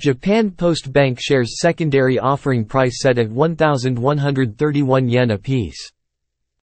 Japan Post Bank shares secondary offering price set at 1,131 yen apiece.